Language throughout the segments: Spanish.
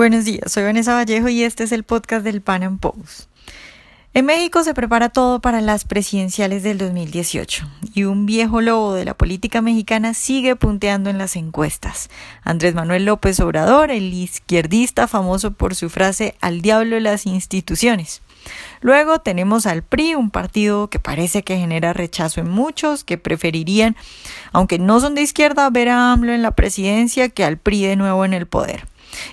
Buenos días, soy Vanessa Vallejo y este es el podcast del Pan Am Post. En México se prepara todo para las presidenciales del 2018 y un viejo lobo de la política mexicana sigue punteando en las encuestas. Andrés Manuel López Obrador, el izquierdista famoso por su frase al diablo las instituciones. Luego tenemos al PRI, un partido que parece que genera rechazo en muchos, que preferirían, aunque no son de izquierda, ver a AMLO en la presidencia que al PRI de nuevo en el poder.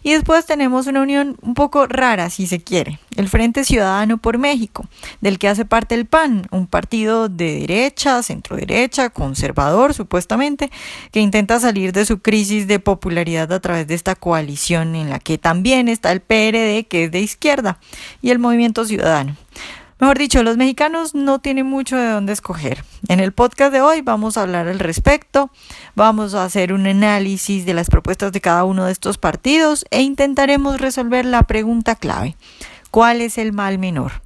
Y después tenemos una unión un poco rara, si se quiere, el Frente Ciudadano por México, del que hace parte el PAN, un partido de derecha, centro derecha, conservador supuestamente, que intenta salir de su crisis de popularidad a través de esta coalición en la que también está el PRD, que es de izquierda, y el Movimiento Ciudadano. Mejor dicho, los mexicanos no tienen mucho de dónde escoger. En el podcast de hoy vamos a hablar al respecto, vamos a hacer un análisis de las propuestas de cada uno de estos partidos e intentaremos resolver la pregunta clave. ¿Cuál es el mal menor?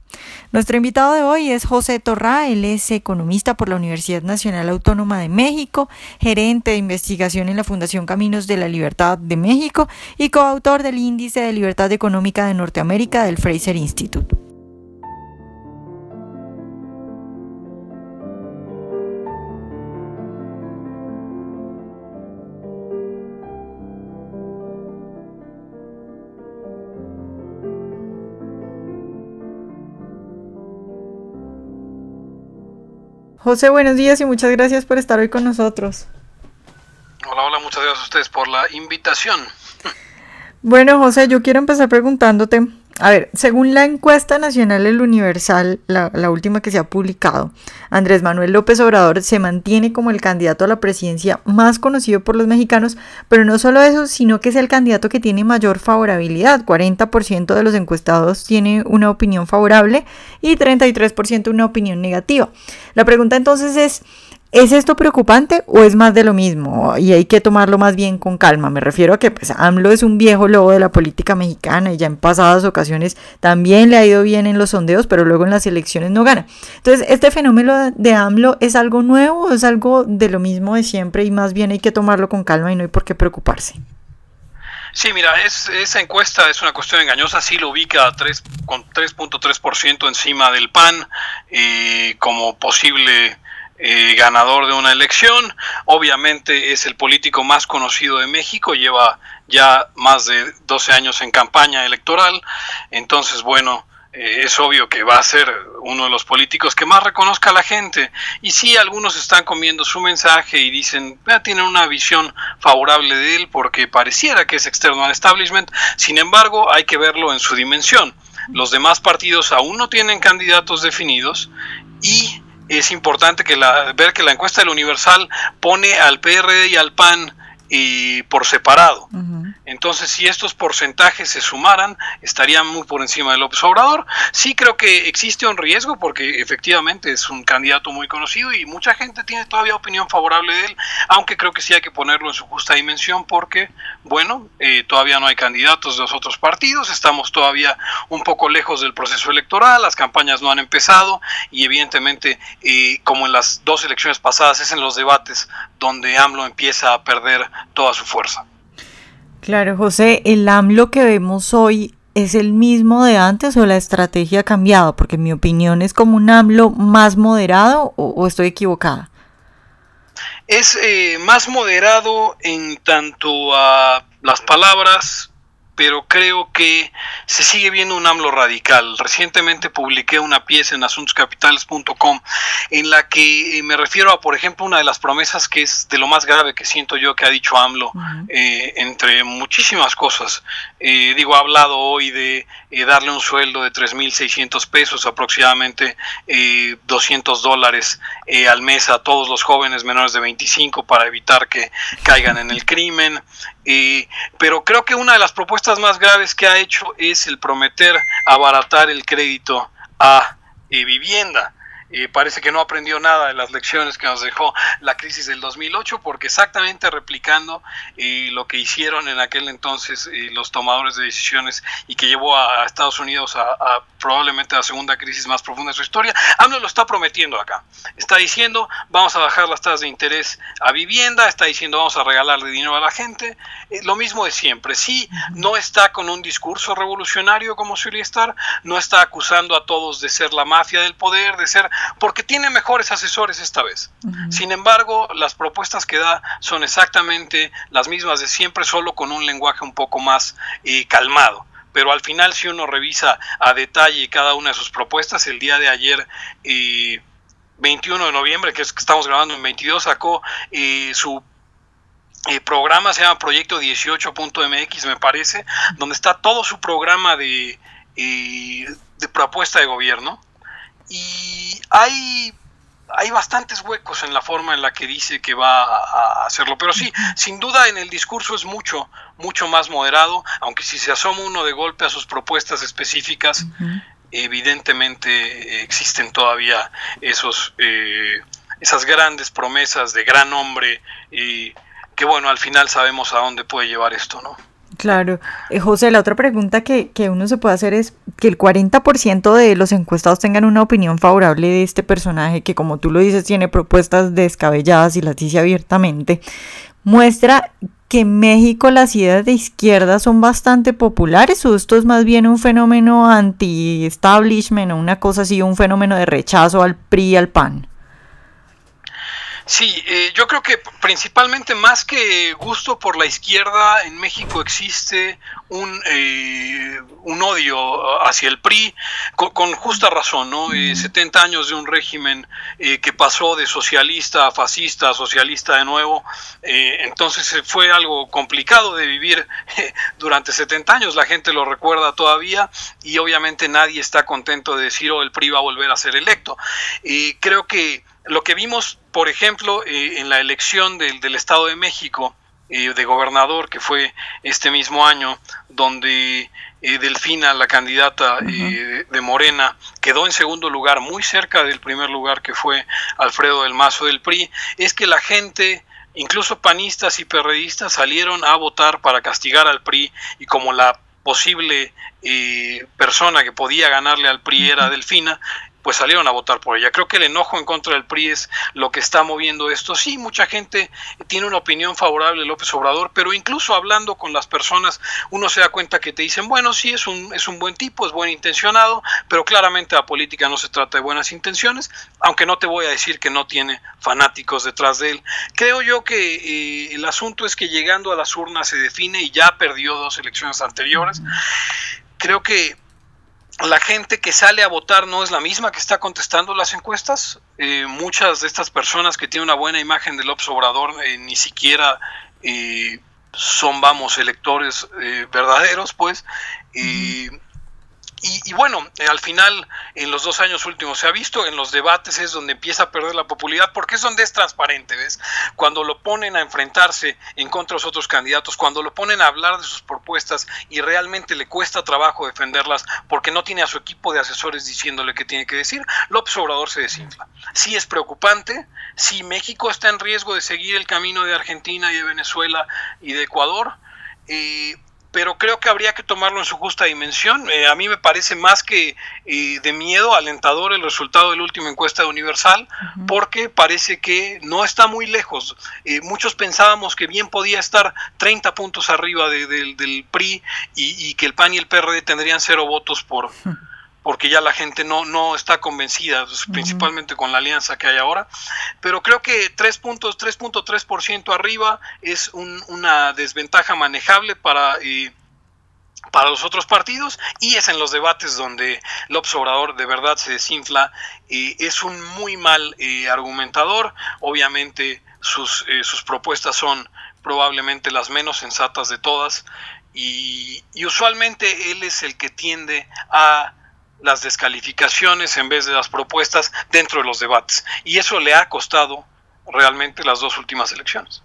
Nuestro invitado de hoy es José Torrá, él es economista por la Universidad Nacional Autónoma de México, gerente de investigación en la Fundación Caminos de la Libertad de México y coautor del Índice de Libertad Económica de Norteamérica del Fraser Institute. José, buenos días y muchas gracias por estar hoy con nosotros. Hola, hola, muchas gracias a ustedes por la invitación. Bueno, José, yo quiero empezar preguntándote, a ver, según la encuesta nacional El Universal, la, la, última que se ha publicado, Andrés Manuel López Obrador se mantiene como el candidato a la presidencia más conocido por los mexicanos, pero no solo eso, sino que es el candidato que tiene mayor favorabilidad. 40% de los encuestados tiene una opinión favorable y 33% una opinión negativa. La pregunta entonces es, ¿Es esto preocupante o es más de lo mismo? Y hay que tomarlo más bien con calma. Me refiero a que pues, AMLO es un viejo lobo de la política mexicana y ya en pasadas ocasiones también le ha ido bien en los sondeos, pero luego en las elecciones no gana. Entonces, ¿este fenómeno de AMLO es algo nuevo o es algo de lo mismo de siempre y más bien hay que tomarlo con calma y no hay por qué preocuparse? Sí, mira, es, esa encuesta es una cuestión engañosa, sí lo ubica 3, con 3.3% encima del PAN eh, como posible eh, ganador de una elección. Obviamente es el político más conocido de México, lleva ya más de 12 años en campaña electoral. Entonces, bueno, eh, es obvio que va a ser uno de los políticos que más reconozca a la gente. Y sí, algunos están comiendo su mensaje y dicen, ah, tienen una visión favorable de él porque pareciera que es externo al establishment. Sin embargo, hay que verlo en su dimensión. Los demás partidos aún no tienen candidatos definidos y es importante que la, ver que la encuesta del Universal pone al PRD y al PAN y por separado. Entonces, si estos porcentajes se sumaran, estarían muy por encima de López Obrador. Sí creo que existe un riesgo porque efectivamente es un candidato muy conocido y mucha gente tiene todavía opinión favorable de él, aunque creo que sí hay que ponerlo en su justa dimensión porque, bueno, eh, todavía no hay candidatos de los otros partidos, estamos todavía un poco lejos del proceso electoral, las campañas no han empezado y evidentemente, eh, como en las dos elecciones pasadas, es en los debates donde AMLO empieza a perder toda su fuerza. Claro, José, el AMLO que vemos hoy es el mismo de antes o la estrategia ha cambiado, porque en mi opinión es como un AMLO más moderado o, estoy equivocada. Es eh, más moderado en tanto a las palabras pero creo que se sigue viendo un AMLO radical. Recientemente publiqué una pieza en asuntoscapitales.com en la que eh, me refiero a, por ejemplo, una de las promesas que es de lo más grave que siento yo que ha dicho AMLO, eh, entre muchísimas cosas. Eh, digo, ha hablado hoy de darle un sueldo de 3.600 pesos, aproximadamente 200 dólares al mes a todos los jóvenes menores de 25 para evitar que caigan en el crimen. Pero creo que una de las propuestas más graves que ha hecho es el prometer abaratar el crédito a eh, vivienda. Eh, parece que no aprendió nada de las lecciones que nos dejó la crisis del 2008, porque exactamente replicando eh, lo que hicieron en aquel entonces los tomadores de decisiones y que llevó a, Estados Unidos a, probablemente la segunda crisis más profunda de su historia. AMLO lo está prometiendo acá. Está diciendo, vamos a bajar las tasas de interés a vivienda, está diciendo, vamos a regalarle dinero a la gente. Eh, lo mismo de siempre. Sí, no está con un discurso revolucionario como suele estar, no está acusando a todos de ser la mafia del poder, de ser, porque tiene mejores asesores esta vez. Sin embargo, las propuestas que da son exactamente las mismas de siempre, solo con un lenguaje un poco más eh, calmado pero al final si uno revisa a detalle cada una de sus propuestas, el día de ayer, 21 de noviembre, que es que estamos grabando en 22, sacó eh, su eh, programa, se llama Proyecto 18.mx, me parece, donde está todo su programa de, eh, de propuesta de gobierno. Y hay hay bastantes huecos en la forma en la que dice que va a hacerlo. Pero sí, sin duda en el discurso es mucho, mucho más moderado, aunque si se asoma uno de golpe a sus propuestas específicas, evidentemente existen todavía esos, eh, esas grandes promesas de gran hombre y que bueno, al final sabemos a dónde puede llevar esto, ¿no? Claro. Eh, José, la otra pregunta que, que, uno se puede hacer es que el 40% de los encuestados tengan una opinión favorable de este personaje, que como tú lo dices, tiene propuestas descabelladas y las dice abiertamente, muestra que en México las ideas de izquierda son bastante populares o esto es más bien un fenómeno anti-establishment o una cosa así, un fenómeno de rechazo al PRI al PAN. Sí, eh, yo creo que principalmente más que gusto por la izquierda, en México existe un, eh, un odio hacia el PRI con, justa razón, ¿no? 70 eh, años de un régimen que pasó de socialista a fascista, a socialista de nuevo, entonces fue algo complicado de vivir durante 70 años, la gente lo recuerda todavía y obviamente nadie está contento de decir, oh, el PRI va a volver a ser electo. Y creo que lo que vimos, por ejemplo, eh, en la elección del, del Estado de México eh, de gobernador, que fue este mismo año, donde eh, Delfina, la candidata de Morena, quedó en segundo lugar, muy cerca del primer lugar que fue Alfredo del Mazo del PRI, es que la gente incluso panistas y perredistas salieron a votar para castigar al PRI y como la posible persona que podía ganarle al PRI era Delfina, pues salieron a votar por ella. Creo que el enojo en contra del PRI es lo que está moviendo esto. Sí, mucha gente tiene una opinión favorable de López Obrador, pero incluso hablando con las personas, uno se da cuenta que te dicen, bueno, sí, es un, es un buen tipo, es buen intencionado, pero claramente la política no se trata de buenas intenciones, aunque no te voy a decir que no tiene fanáticos detrás de él. Creo yo que eh, el asunto es que llegando a las urnas se define y ya perdió dos elecciones anteriores. Creo que la gente que sale a votar no es la misma que está contestando las encuestas. Eh, muchas de estas personas que tienen una buena imagen del Obrador eh, ni siquiera eh, son, vamos, electores verdaderos, pues. Y, bueno, eh, al final, en los dos años últimos se ha visto, en los debates es donde empieza a perder la popularidad, porque es donde es transparente, ¿ves? Cuando lo ponen a enfrentarse en contra de los otros candidatos, cuando lo ponen a hablar de sus propuestas y realmente le cuesta trabajo defenderlas porque no tiene a su equipo de asesores diciéndole qué tiene que decir, López Obrador se desinfla. Sí es preocupante, si México está en riesgo de seguir el camino de Argentina y de Venezuela y de Ecuador, eh, pero creo que habría que tomarlo en su justa dimensión. Eh, a mí me parece más que eh, de miedo alentador el resultado de la última encuesta de Universal, porque parece que no está muy lejos. Eh, muchos pensábamos que bien podía estar 30 puntos arriba del PRI y, y, que el PAN y el PRD tendrían cero votos por porque ya la gente no, no está convencida, pues, principalmente con la alianza que hay ahora. Pero creo que 3 puntos, 3.3% arriba es una desventaja manejable para, eh, para los otros partidos y es en los debates donde López Obrador de verdad se desinfla. Eh, es un muy mal eh, argumentador, obviamente sus, sus propuestas son probablemente las menos sensatas de todas y usualmente él es el que tiende a las descalificaciones en vez de las propuestas dentro de los debates. Y eso le ha costado realmente las dos últimas elecciones.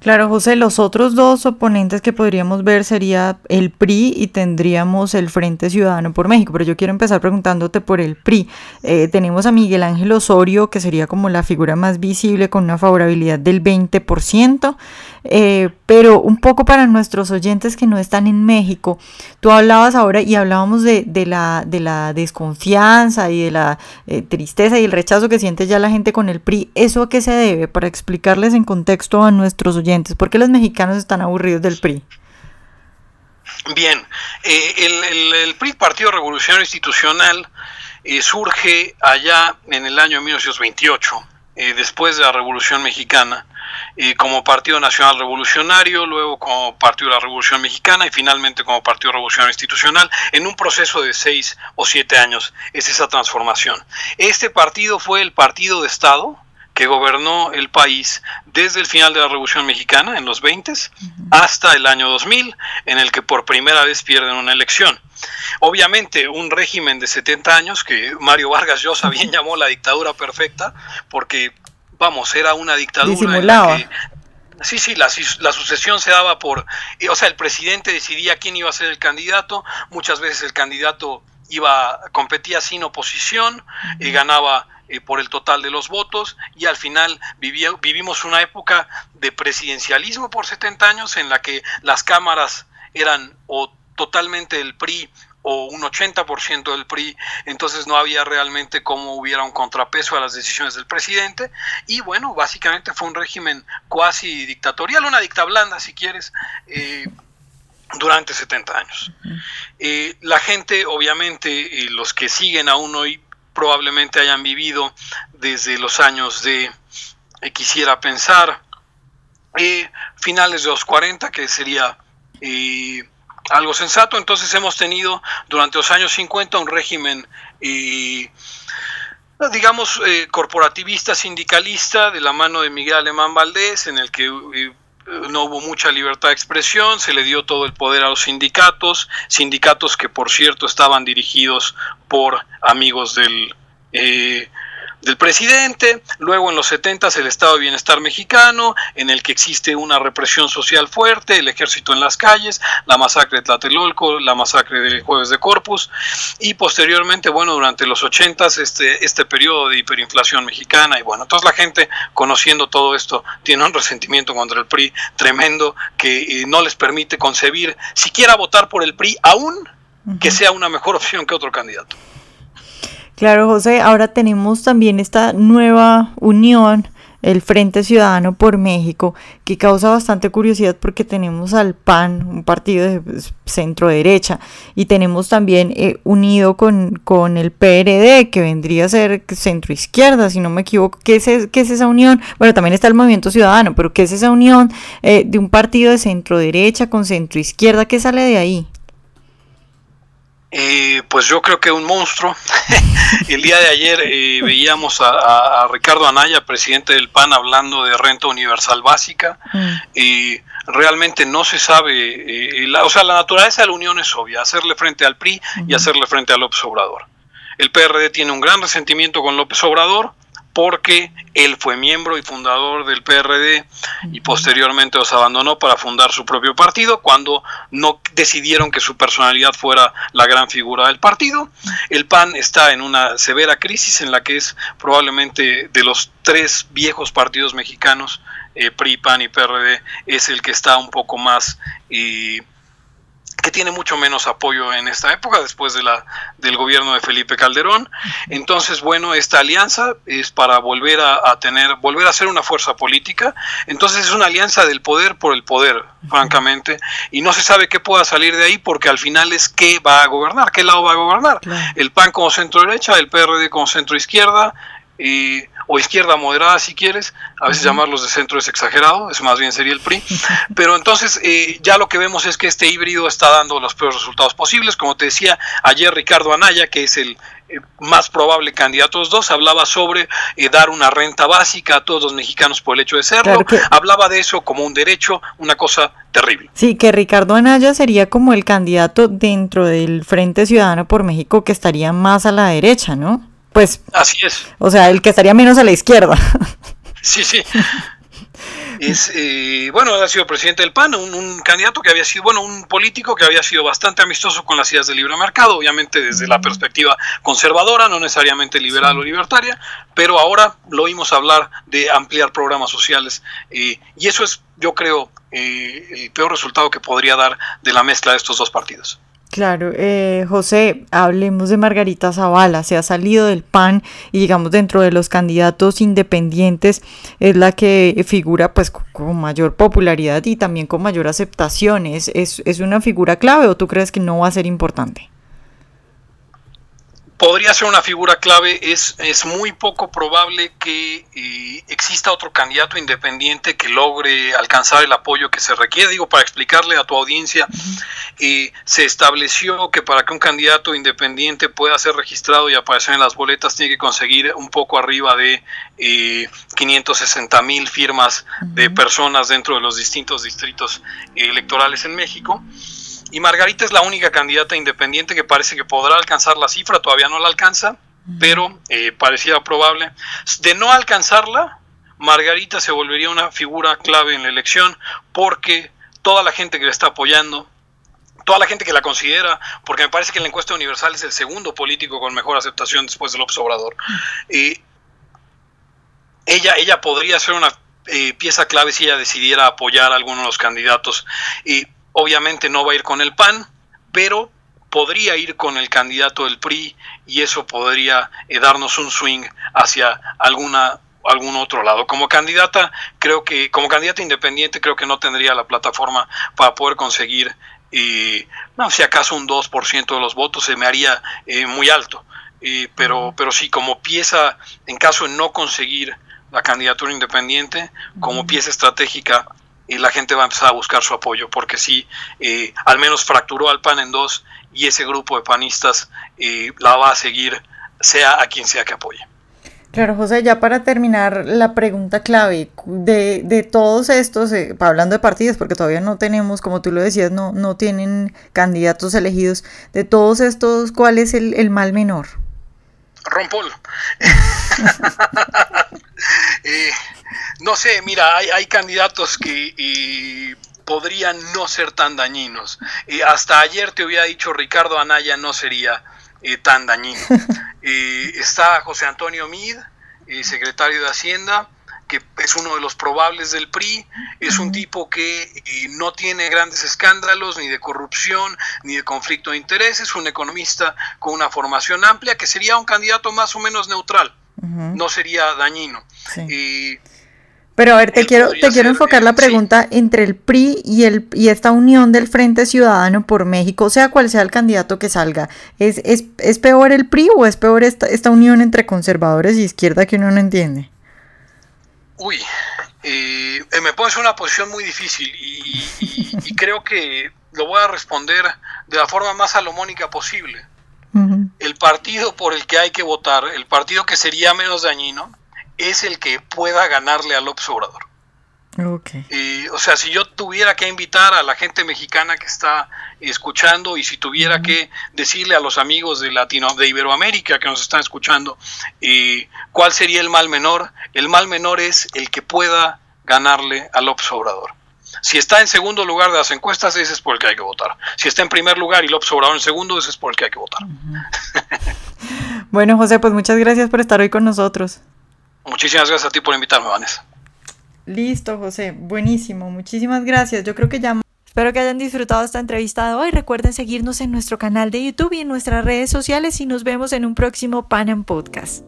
Claro, José, los otros dos oponentes que podríamos ver sería el PRI y tendríamos el Frente Ciudadano por México, pero yo quiero empezar preguntándote por el PRI. Eh, tenemos a Miguel Ángel Osorio, que sería como la figura más visible con una favorabilidad del 20%. Eh, pero un poco para nuestros oyentes que no están en México, tú hablabas ahora y hablábamos de, de, la, de la desconfianza y de la eh, tristeza y el rechazo que siente ya la gente con el PRI. ¿Eso a qué se debe? Para explicarles en contexto a nuestros oyentes, ¿por qué los mexicanos están aburridos del PRI? Bien, eh, el, el, PRI, Partido Revolucionario Institucional, eh, surge allá en el año 1928, eh, después de la Revolución Mexicana, como Partido Nacional Revolucionario, luego como Partido de la Revolución Mexicana y finalmente como Partido Revolucionario Institucional, en un proceso de seis o siete años. Es esa transformación. Este partido fue el partido de Estado que gobernó el país desde el final de la Revolución Mexicana, en los 20, hasta el año 2000, en el que por primera vez pierden una elección. Obviamente, un régimen de 70 años, que Mario Vargas Llosa bien llamó la dictadura perfecta, porque, vamos, era una dictadura en la que Sí, sí, la, la, sucesión se daba por, o sea, el presidente decidía quién iba a ser el candidato, muchas veces el candidato iba, competía sin oposición y ganaba eh, por el total de los votos y al final vivimos una época de presidencialismo por 70 años en la que las cámaras eran o totalmente del PRI o un 80% del PRI, entonces no había realmente cómo hubiera un contrapeso a las decisiones del presidente y bueno, básicamente fue un régimen cuasi dictatorial, una dicta blanda si quieres, eh, durante 70 años. Eh, la gente, obviamente, los que siguen aún hoy probablemente hayan vivido desde los años de, eh, quisiera pensar, eh, finales de los 40, que sería eh, algo sensato. Entonces hemos tenido durante los años 50 un régimen, digamos, corporativista, sindicalista, de la mano de Miguel Alemán Valdés, en el que no hubo mucha libertad de expresión, se le dio todo el poder a los sindicatos, sindicatos que por cierto estaban dirigidos por amigos del, eh, del presidente, luego en los 70 el Estado de Bienestar mexicano, en el que existe una represión social fuerte, el ejército en las calles, la masacre de Tlatelolco, la masacre del Jueves de Corpus, y posteriormente, bueno, durante los 80 este, este periodo de hiperinflación mexicana, y bueno, entonces la gente conociendo todo esto tiene un resentimiento contra el PRI tremendo que eh, no les permite concebir siquiera votar por el PRI, aún que sea una mejor opción que otro candidato. Claro, José, ahora tenemos también esta nueva unión, el Frente Ciudadano por México, que causa bastante curiosidad porque tenemos al PAN, un partido de pues, centro derecha, y tenemos también eh, unido con, con, el PRD, que vendría a ser centro izquierda, si no me equivoco. ¿Qué es, es esa unión? Bueno, también está el Movimiento Ciudadano, pero ¿qué es esa unión eh, de un partido de centro derecha con centro izquierda? ¿Qué sale de ahí? Eh, pues yo creo que un monstruo. el día de ayer eh, veíamos a, Ricardo Anaya, presidente del PAN, hablando de renta universal básica. y mm. realmente no se sabe, eh, o sea, la naturaleza de la unión es obvia, hacerle frente al PRI y hacerle frente a López Obrador. El PRD tiene un gran resentimiento con López Obrador, porque él fue miembro y fundador del PRD y posteriormente los abandonó para fundar su propio partido cuando no decidieron que su personalidad fuera la gran figura del partido. El PAN está en una severa crisis en la que es probablemente de los tres viejos partidos mexicanos, eh, PRI, PAN y PRD, es el que está un poco más... Eh, que tiene mucho menos apoyo en esta época después de la del gobierno de Felipe Calderón. Entonces, bueno, esta alianza es para volver a, tener, volver a ser una fuerza política. Entonces es una alianza del poder por el poder, francamente, y no se sabe qué pueda salir de ahí porque al final es qué va a gobernar, qué lado va a gobernar. El PAN como centro derecha, el PRD como centro izquierda, y o izquierda moderada si quieres, a veces llamarlos de centro es exagerado, eso más bien sería el PRI, pero entonces eh, ya lo que vemos es que este híbrido está dando los peores resultados posibles, como te decía ayer Ricardo Anaya, que es el eh, más probable candidato de los dos, hablaba sobre eh, dar una renta básica a todos los mexicanos por el hecho de serlo, hablaba de eso como un derecho, una cosa terrible. Sí, que Ricardo Anaya sería como el candidato dentro del Frente Ciudadano por México que estaría más a la derecha, ¿no? Pues. Así es. O sea, el que estaría menos a la izquierda. Sí, sí. es, eh, bueno, ha sido presidente del PAN, un, candidato que había sido, bueno, un político que había sido bastante amistoso con las ideas del libre mercado, obviamente desde la perspectiva conservadora, no necesariamente liberal o libertaria, pero ahora lo oímos hablar de ampliar programas sociales y eso es, yo creo, el peor resultado que podría dar de la mezcla de estos dos partidos. Claro, eh, José, hablemos de Margarita Zavala, se ha salido del PAN y digamos dentro de los candidatos independientes es la que figura pues con mayor popularidad y también con mayor aceptación. ¿Es, es una figura clave o tú crees que no va a ser importante? Podría ser una figura clave. Es, es muy poco probable que eh, exista otro candidato independiente que logre alcanzar el apoyo que se requiere. Digo, para explicarle a tu audiencia, eh, se estableció que para que un candidato independiente pueda ser registrado y aparecer en las boletas, tiene que conseguir un poco arriba de eh, 560 mil firmas de personas dentro de los distintos distritos electorales en México. Y Margarita es la única candidata independiente que parece que podrá alcanzar la cifra, todavía no la alcanza, pero eh, parecía probable. De no alcanzarla, Margarita se volvería una figura clave en la elección porque toda la gente que le está apoyando, toda la gente que la considera, porque me parece que en la encuesta universal es el segundo político con mejor aceptación después del López Obrador, eh, ella, ella podría ser una eh, pieza clave si ella decidiera apoyar a alguno de los candidatos. Y Obviamente no va a ir con el PAN, pero podría ir con el candidato del PRI y eso podría eh, darnos un swing hacia alguna algún otro lado. Como candidata, creo que, como candidata independiente, creo que no tendría la plataforma para poder conseguir, eh, no, si acaso un 2% de los votos se me haría eh, muy alto. pero, pero sí, como pieza, en caso de no conseguir la candidatura independiente, como pieza estratégica, y la gente va a empezar a buscar su apoyo, porque sí, eh, al menos fracturó al PAN en dos y ese grupo de panistas eh, la va a seguir, sea a quien sea que apoye. Claro, José, ya para terminar la pregunta clave de, de todos estos, eh, hablando de partidos, porque todavía no tenemos, como tú lo decías, no, no tienen candidatos elegidos, de todos estos, ¿cuál es el, el mal menor? Rompol. eh, no sé, mira, hay, candidatos que podrían no ser tan dañinos. hasta ayer te hubiera dicho Ricardo Anaya no sería eh, tan dañino. está José Antonio Mid, eh, secretario de Hacienda, que es uno de los probables del PRI, es un tipo que eh, no tiene grandes escándalos ni de corrupción ni de conflicto de intereses, un economista con una formación amplia que sería un candidato más o menos neutral, no sería dañino. Pero a ver, te quiero, te quiero enfocar la pregunta entre el PRI y, el, y esta unión del Frente Ciudadano por México, sea cual sea el candidato que salga. ¿Es, es, es peor el PRI o es peor esta, esta unión entre conservadores y izquierda que uno no entiende? Uy, eh, me pones en una posición muy difícil y, creo que lo voy a responder de la forma más salomónica posible. El partido por el que hay que votar, el partido que sería menos dañino, es el que pueda ganarle al observador. Okay. o sea, si yo tuviera que invitar a la gente mexicana que está escuchando y si tuviera que decirle a los amigos de Latino, de Iberoamérica que nos están escuchando, eh, cuál sería el mal menor, el mal menor es el que pueda ganarle al observador. Si está en segundo lugar de las encuestas, ese es por el que hay que votar. Si está en primer lugar y López Obrador en segundo, ese es por el que hay que votar. bueno, José, pues muchas gracias por estar hoy con nosotros. Muchísimas gracias a ti por invitarme, Vanessa. Listo, José. Buenísimo. Muchísimas gracias. Yo creo que ya... Espero que hayan disfrutado esta entrevista de hoy. Recuerden seguirnos en nuestro canal de YouTube y en nuestras redes sociales y nos vemos en un próximo Panam Podcast.